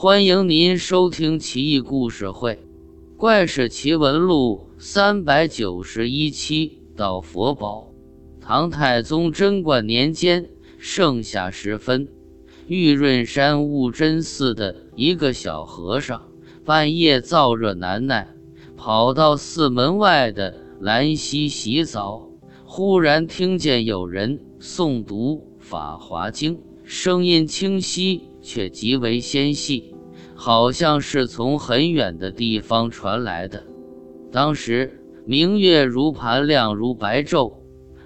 欢迎您收听《奇异故事会·怪事奇闻录》三百九十一期。到佛宝，唐太宗贞观年间，盛夏时分，玉润山悟真寺的一个小和尚，半夜燥热难耐，跑到寺门外的兰溪洗澡，忽然听见有人诵读《法华经》，声音清晰，却极为纤细。好像是从很远的地方传来的。当时明月如盘，亮如白昼，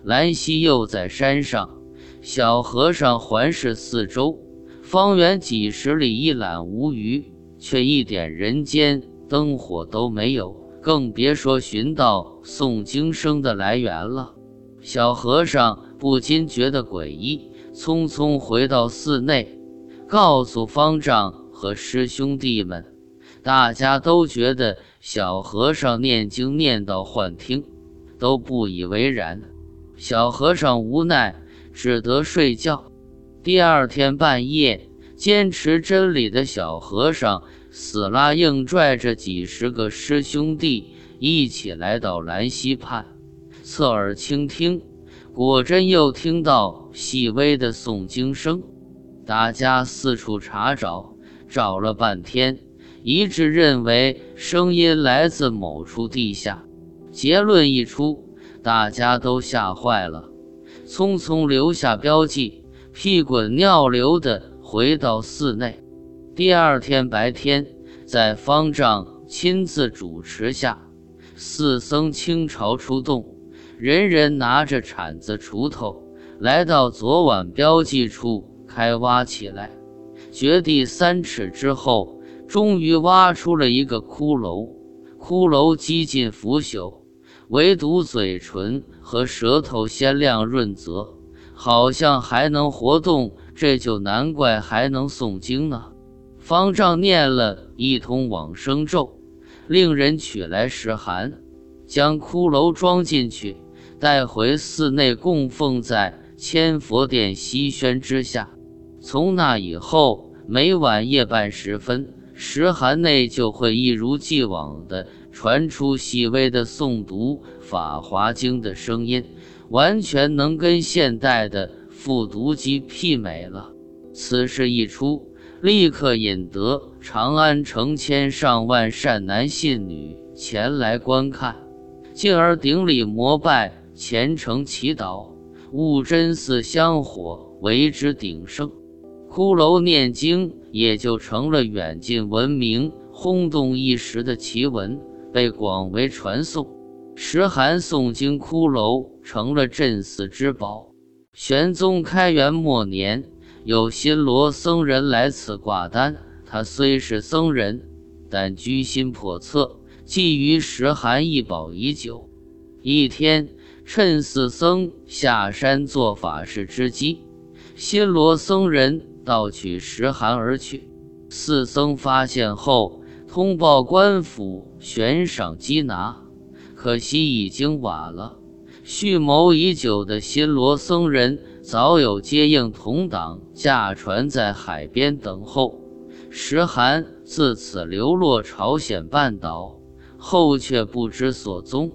兰溪又在山上。小和尚环视四周，方圆几十里一览无余，却一点人间灯火都没有，更别说寻到诵经声的来源了。小和尚不禁觉得诡异，匆匆回到寺内，告诉方丈。和师兄弟们，大家都觉得小和尚念经念到幻听，都不以为然。小和尚无奈，只得睡觉。第二天半夜，坚持真理的小和尚死拉硬拽着几十个师兄弟一起来到兰溪畔，侧耳倾听，果真又听到细微的诵经声。大家四处查找。找了半天，一致认为声音来自某处地下。结论一出，大家都吓坏了，匆匆留下标记，屁滚尿流地回到寺内。第二天白天，在方丈亲自主持下，四僧倾巢出动，人人拿着铲子、锄头，来到昨晚标记处开挖起来。掘地三尺之后，终于挖出了一个骷髅。骷髅几近腐朽，唯独嘴唇和舌头鲜亮润泽，好像还能活动。这就难怪还能诵经呢。方丈念了一通往生咒，令人取来石函，将骷髅装进去，带回寺内供奉在千佛殿西轩之下。从那以后，每晚夜半时分，石函内就会一如既往地传出细微的诵读《法华经》的声音，完全能跟现代的复读机媲美了。此事一出，立刻引得长安成千上万善男信女前来观看，进而顶礼膜拜，虔诚祈祷，悟真寺香火为之鼎盛。骷髅念经也就成了远近闻名、轰动一时的奇闻，被广为传颂。石函诵经骷髅成了镇寺之宝。玄宗开元末年，有新罗僧人来此挂单，他虽是僧人，但居心叵测，觊觎石函一宝已久。一天，趁寺僧下山做法事之机，新罗僧人。盗取石函而去，四僧发现后通报官府悬赏缉拿，可惜已经晚了。蓄谋已久的新罗僧人早有接应同党驾船在海边等候，石函自此流落朝鲜半岛，后却不知所踪。